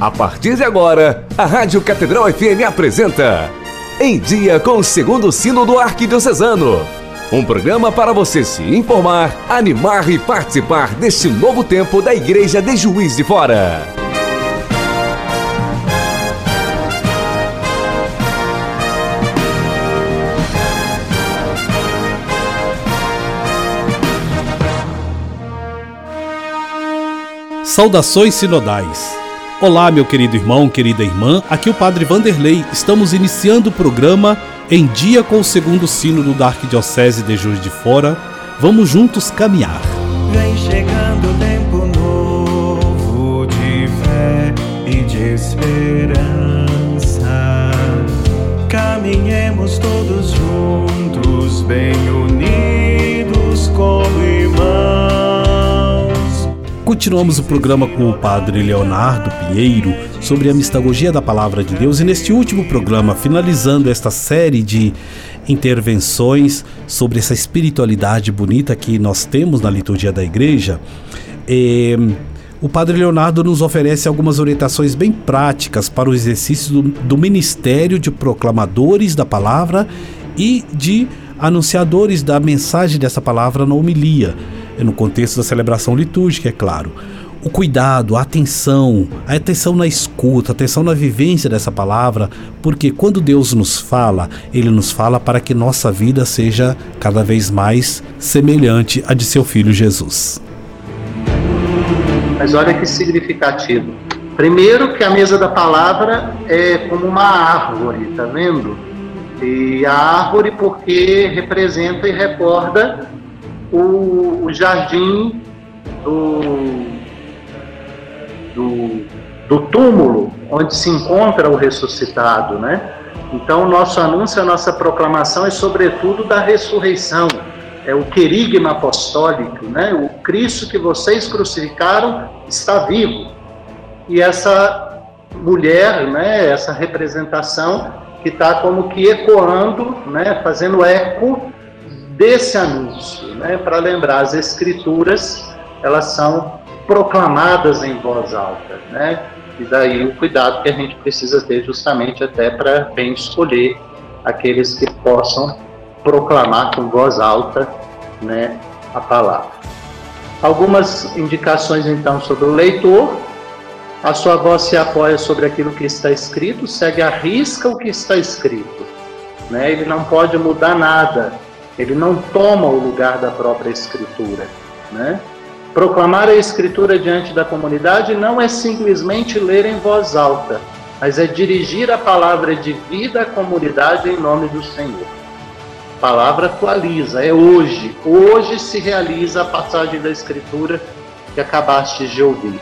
A partir de agora, a Rádio Catedral FM apresenta Em Dia com o Segundo Sino do Arquidiocesano. Um programa para você se informar, animar e participar deste novo tempo da Igreja de Juiz de Fora. Saudações sinodais. Olá, meu querido irmão, querida irmã. Aqui é o Padre Vanderlei. Estamos iniciando o programa Em Dia com o Segundo Sínodo da Arquidiocese de Juiz de Fora. Vamos juntos caminhar. Vem chegando tempo novo de fé e de esperança. Caminhemos todos juntos, bem unidos Continuamos o programa com o Padre Leonardo Pinheiro sobre a mistagogia da Palavra de Deus e neste último programa, finalizando esta série de intervenções sobre essa espiritualidade bonita que nós temos na liturgia da Igreja, eh, o Padre Leonardo nos oferece algumas orientações bem práticas para o exercício do, do ministério de proclamadores da palavra e de anunciadores da mensagem dessa palavra na homilia no contexto da celebração litúrgica, é claro. O cuidado, a atenção, a atenção na escuta, a atenção na vivência dessa palavra, porque quando Deus nos fala, Ele nos fala para que nossa vida seja cada vez mais semelhante à de seu Filho Jesus. Mas olha que significativo. Primeiro que a mesa da palavra é como uma árvore, tá vendo? E a árvore porque representa e recorda o, o jardim do, do, do túmulo onde se encontra o ressuscitado, né? Então, nosso anúncio, a nossa proclamação é sobretudo da ressurreição, é o querigma apostólico, né? O Cristo que vocês crucificaram está vivo. E essa mulher, né, essa representação que está como que ecoando, né, fazendo eco desse anúncio, né, para lembrar as escrituras, elas são proclamadas em voz alta, né? E daí o cuidado que a gente precisa ter justamente até para bem escolher aqueles que possam proclamar com voz alta, né, a palavra. Algumas indicações então sobre o leitor. A sua voz se apoia sobre aquilo que está escrito, segue a risca o que está escrito. Né? Ele não pode mudar nada ele não toma o lugar da própria Escritura. Né? Proclamar a Escritura diante da comunidade não é simplesmente ler em voz alta, mas é dirigir a palavra de vida à comunidade em nome do Senhor. A palavra atualiza, é hoje. Hoje se realiza a passagem da Escritura que acabaste de ouvir.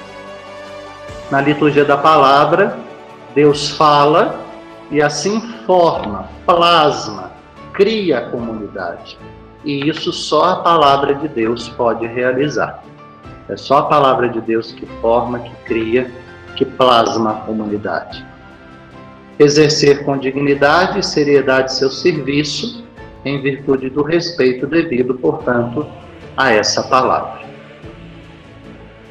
Na liturgia da palavra, Deus fala e assim forma, plasma, cria a comunidade. E isso só a palavra de Deus pode realizar. É só a palavra de Deus que forma, que cria, que plasma a comunidade. Exercer com dignidade e seriedade seu serviço, em virtude do respeito devido, portanto, a essa palavra.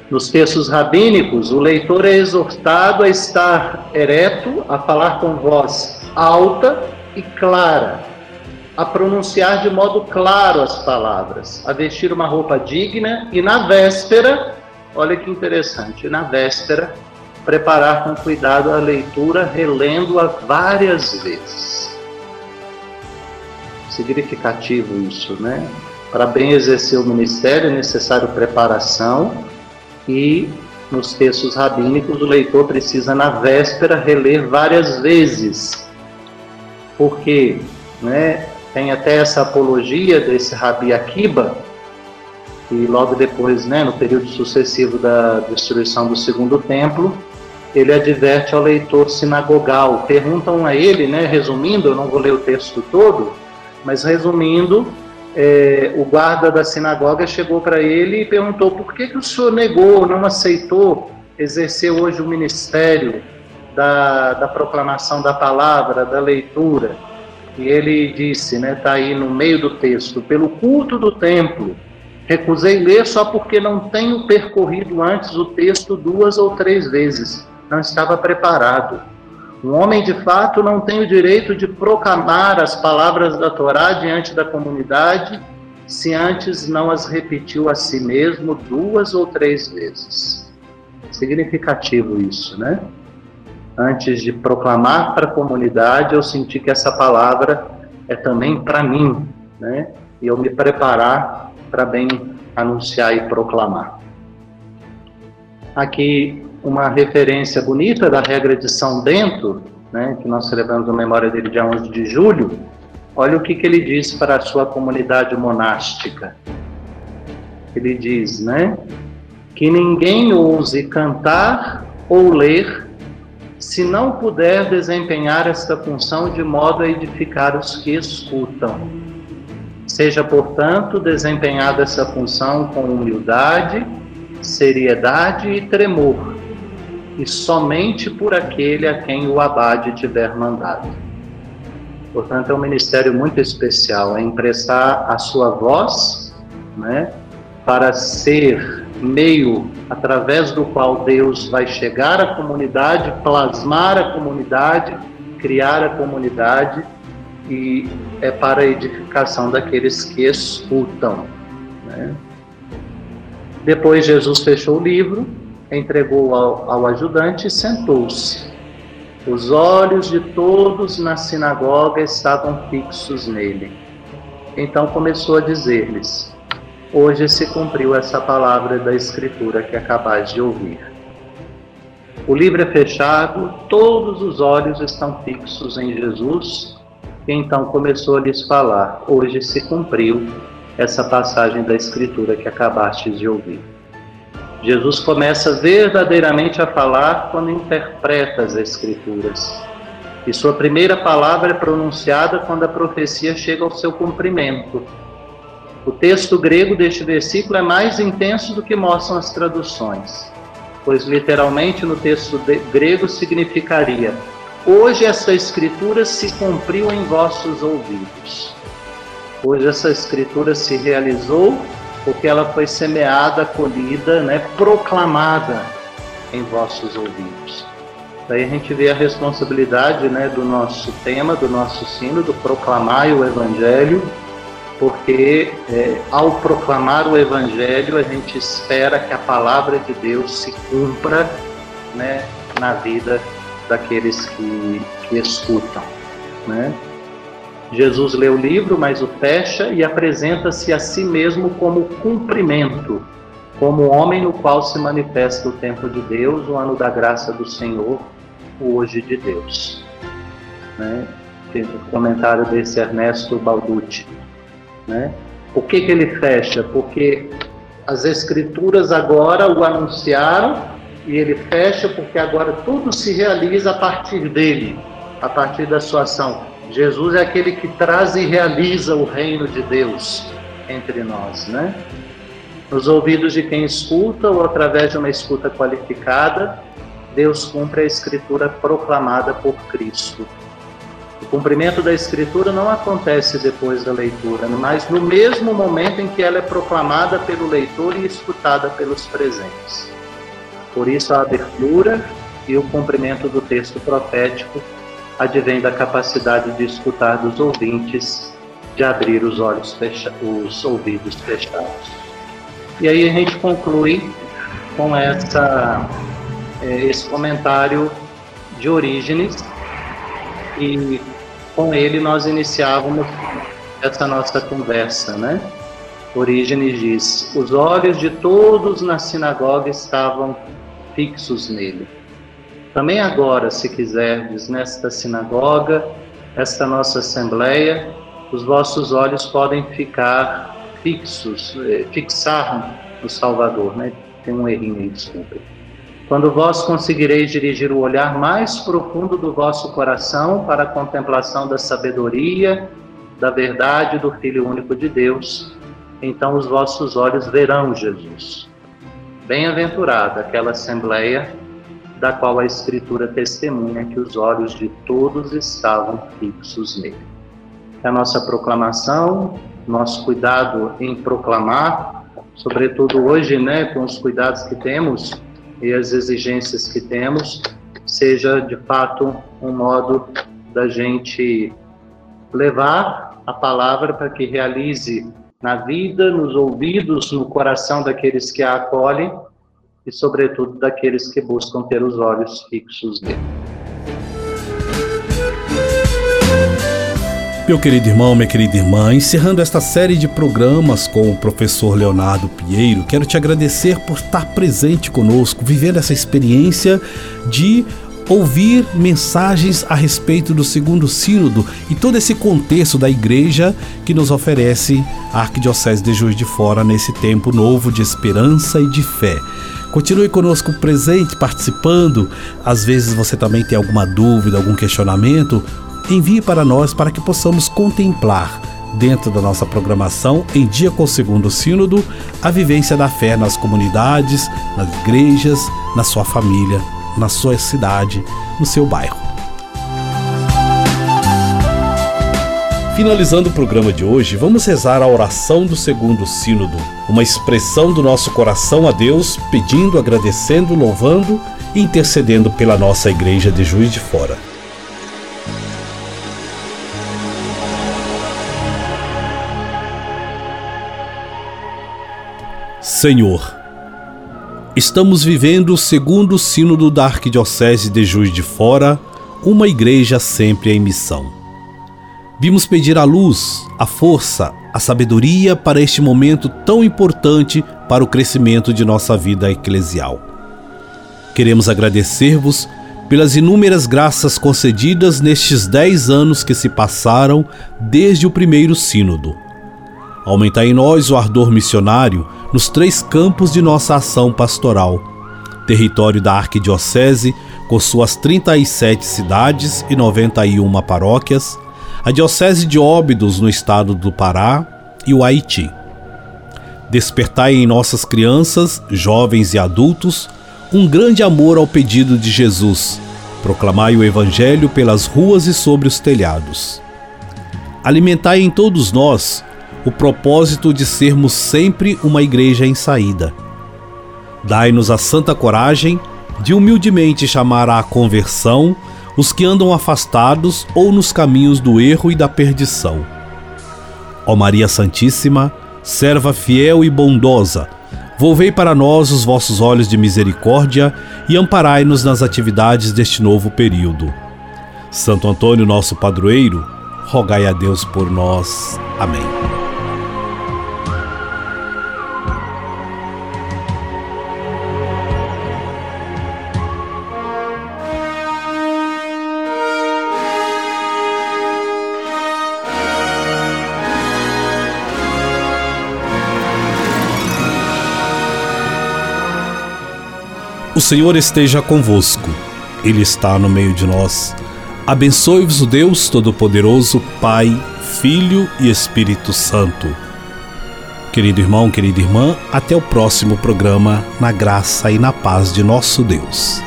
Nos textos rabínicos, o leitor é exortado a estar ereto, a falar com voz alta e clara, a pronunciar de modo claro as palavras, a vestir uma roupa digna e na véspera, olha que interessante, na véspera, preparar com cuidado a leitura, relendo-a várias vezes. Significativo isso, né? Para bem exercer o ministério é necessário preparação e nos textos rabínicos o leitor precisa na véspera reler várias vezes. Porque, né, tem até essa apologia desse Rabi Akiba, e logo depois, né, no período sucessivo da destruição do segundo templo, ele adverte ao leitor sinagogal. Perguntam a ele, né, resumindo, eu não vou ler o texto todo, mas resumindo, é, o guarda da sinagoga chegou para ele e perguntou por que, que o senhor negou, não aceitou exercer hoje o ministério da, da proclamação da palavra, da leitura. E ele disse, né, está aí no meio do texto, pelo culto do templo, recusei ler só porque não tenho percorrido antes o texto duas ou três vezes, não estava preparado. Um homem de fato não tem o direito de proclamar as palavras da Torá diante da comunidade se antes não as repetiu a si mesmo duas ou três vezes. Significativo isso, né? Antes de proclamar para a comunidade, eu senti que essa palavra é também para mim, né? E eu me preparar para bem anunciar e proclamar. Aqui uma referência bonita da regra de São Bento, né, que nós celebramos a memória dele dia 11 de julho, olha o que, que ele diz para a sua comunidade monástica. Ele diz, né, que ninguém ouse cantar ou ler se não puder desempenhar esta função de modo a edificar os que escutam. Seja, portanto, desempenhada essa função com humildade, seriedade e tremor, e somente por aquele a quem o abade tiver mandado. Portanto, é um ministério muito especial, é emprestar a sua voz, né, para ser meio através do qual Deus vai chegar à comunidade, plasmar a comunidade, criar a comunidade e é para a edificação daqueles que escutam. Né? Depois Jesus fechou o livro entregou ao, ao ajudante e sentou-se. Os olhos de todos na sinagoga estavam fixos nele. Então começou a dizer-lhes: Hoje se cumpriu essa palavra da Escritura que acabais de ouvir. O livro é fechado, todos os olhos estão fixos em Jesus. E então começou a lhes falar: Hoje se cumpriu essa passagem da Escritura que acabastes de ouvir. Jesus começa verdadeiramente a falar quando interpreta as Escrituras. E sua primeira palavra é pronunciada quando a profecia chega ao seu cumprimento. O texto grego deste versículo é mais intenso do que mostram as traduções, pois literalmente no texto grego significaria: Hoje essa escritura se cumpriu em vossos ouvidos. Hoje essa escritura se realizou porque ela foi semeada, colhida, né, proclamada em vossos ouvidos. Daí a gente vê a responsabilidade né, do nosso tema, do nosso sino, do proclamar o Evangelho, porque é, ao proclamar o Evangelho a gente espera que a palavra de Deus se cumpra né, na vida daqueles que, que escutam. Né? Jesus lê o livro, mas o fecha e apresenta-se a si mesmo como cumprimento, como homem no qual se manifesta o tempo de Deus, o ano da graça do Senhor, o hoje de Deus. Né? Um comentário desse Ernesto Balducci. Né? Por que, que ele fecha? Porque as Escrituras agora o anunciaram e ele fecha porque agora tudo se realiza a partir dele, a partir da sua ação. Jesus é aquele que traz e realiza o reino de Deus entre nós, né? Nos ouvidos de quem escuta ou através de uma escuta qualificada, Deus cumpre a escritura proclamada por Cristo. Cumprimento da escritura não acontece depois da leitura, mas no mesmo momento em que ela é proclamada pelo leitor e escutada pelos presentes. Por isso a abertura e o cumprimento do texto profético advém da capacidade de escutar dos ouvintes, de abrir os olhos fecha os ouvidos fechados. E aí a gente conclui com essa, é, esse comentário de Orígenes e com ele nós iniciávamos essa nossa conversa, né? Orígenes diz: Os olhos de todos na sinagoga estavam fixos nele. Também agora, se quiserdes, nesta sinagoga, esta nossa assembleia, os vossos olhos podem ficar fixos, eh, fixar no Salvador, né? Tem um errinho aí, desculpe. Quando vós conseguireis dirigir o olhar mais profundo do vosso coração para a contemplação da sabedoria, da verdade do Filho único de Deus, então os vossos olhos verão Jesus. Bem-aventurada aquela assembleia da qual a Escritura testemunha que os olhos de todos estavam fixos nele. É a nossa proclamação, nosso cuidado em proclamar, sobretudo hoje, né, com os cuidados que temos, e as exigências que temos, seja de fato um modo da gente levar a palavra para que realize na vida, nos ouvidos, no coração daqueles que a acolhem e, sobretudo, daqueles que buscam ter os olhos fixos nele. Meu querido irmão, minha querida irmã, encerrando esta série de programas com o professor Leonardo Pinheiro, quero te agradecer por estar presente conosco, vivendo essa experiência de ouvir mensagens a respeito do segundo sínodo e todo esse contexto da igreja que nos oferece a Arquidiocese de Juiz de Fora nesse tempo novo de esperança e de fé. Continue conosco presente, participando. Às vezes você também tem alguma dúvida, algum questionamento envie para nós para que possamos contemplar, dentro da nossa programação, em dia com o segundo sínodo, a vivência da fé nas comunidades, nas igrejas, na sua família, na sua cidade, no seu bairro. Finalizando o programa de hoje, vamos rezar a oração do segundo sínodo, uma expressão do nosso coração a Deus, pedindo, agradecendo, louvando e intercedendo pela nossa igreja de Juiz de Fora. Senhor, estamos vivendo o segundo sínodo da Arquidiocese de Juiz de Fora, uma igreja sempre em missão. Vimos pedir a luz, a força, a sabedoria para este momento tão importante para o crescimento de nossa vida eclesial. Queremos agradecer-vos pelas inúmeras graças concedidas nestes dez anos que se passaram desde o primeiro sínodo. Aumentai em nós o ardor missionário nos três campos de nossa ação pastoral: território da Arquidiocese, com suas 37 cidades e 91 paróquias, a Diocese de Óbidos, no estado do Pará, e o Haiti. Despertai em nossas crianças, jovens e adultos um grande amor ao pedido de Jesus. Proclamai o Evangelho pelas ruas e sobre os telhados. Alimentai em todos nós o propósito de sermos sempre uma igreja em saída. Dai-nos a santa coragem de humildemente chamar à conversão os que andam afastados ou nos caminhos do erro e da perdição. Ó Maria Santíssima, serva fiel e bondosa, volvei para nós os vossos olhos de misericórdia e amparai-nos nas atividades deste novo período. Santo Antônio, nosso padroeiro, rogai a Deus por nós. Amém. O Senhor esteja convosco, Ele está no meio de nós. Abençoe-vos o Deus Todo-Poderoso, Pai, Filho e Espírito Santo. Querido irmão, querida irmã, até o próximo programa, na graça e na paz de nosso Deus.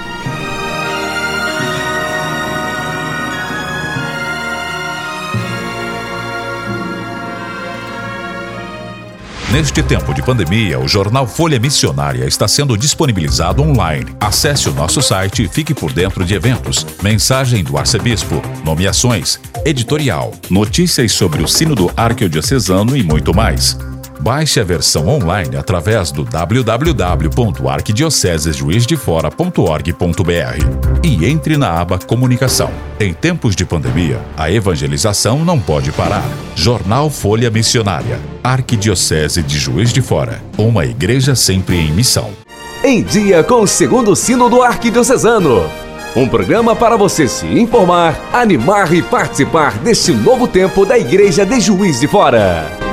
Neste tempo de pandemia, o jornal Folha Missionária está sendo disponibilizado online. Acesse o nosso site e fique por dentro de eventos, mensagem do arcebispo, nomeações, editorial, notícias sobre o Sínodo Arquidiocesano e muito mais. Baixe a versão online através do www.arquidiocesesjuizdefora.org.br e entre na aba Comunicação. Em tempos de pandemia, a evangelização não pode parar. Jornal Folha Missionária. Arquidiocese de Juiz de Fora. Uma igreja sempre em missão. Em dia com o segundo sino do Arquidiocesano. Um programa para você se informar, animar e participar deste novo tempo da Igreja de Juiz de Fora.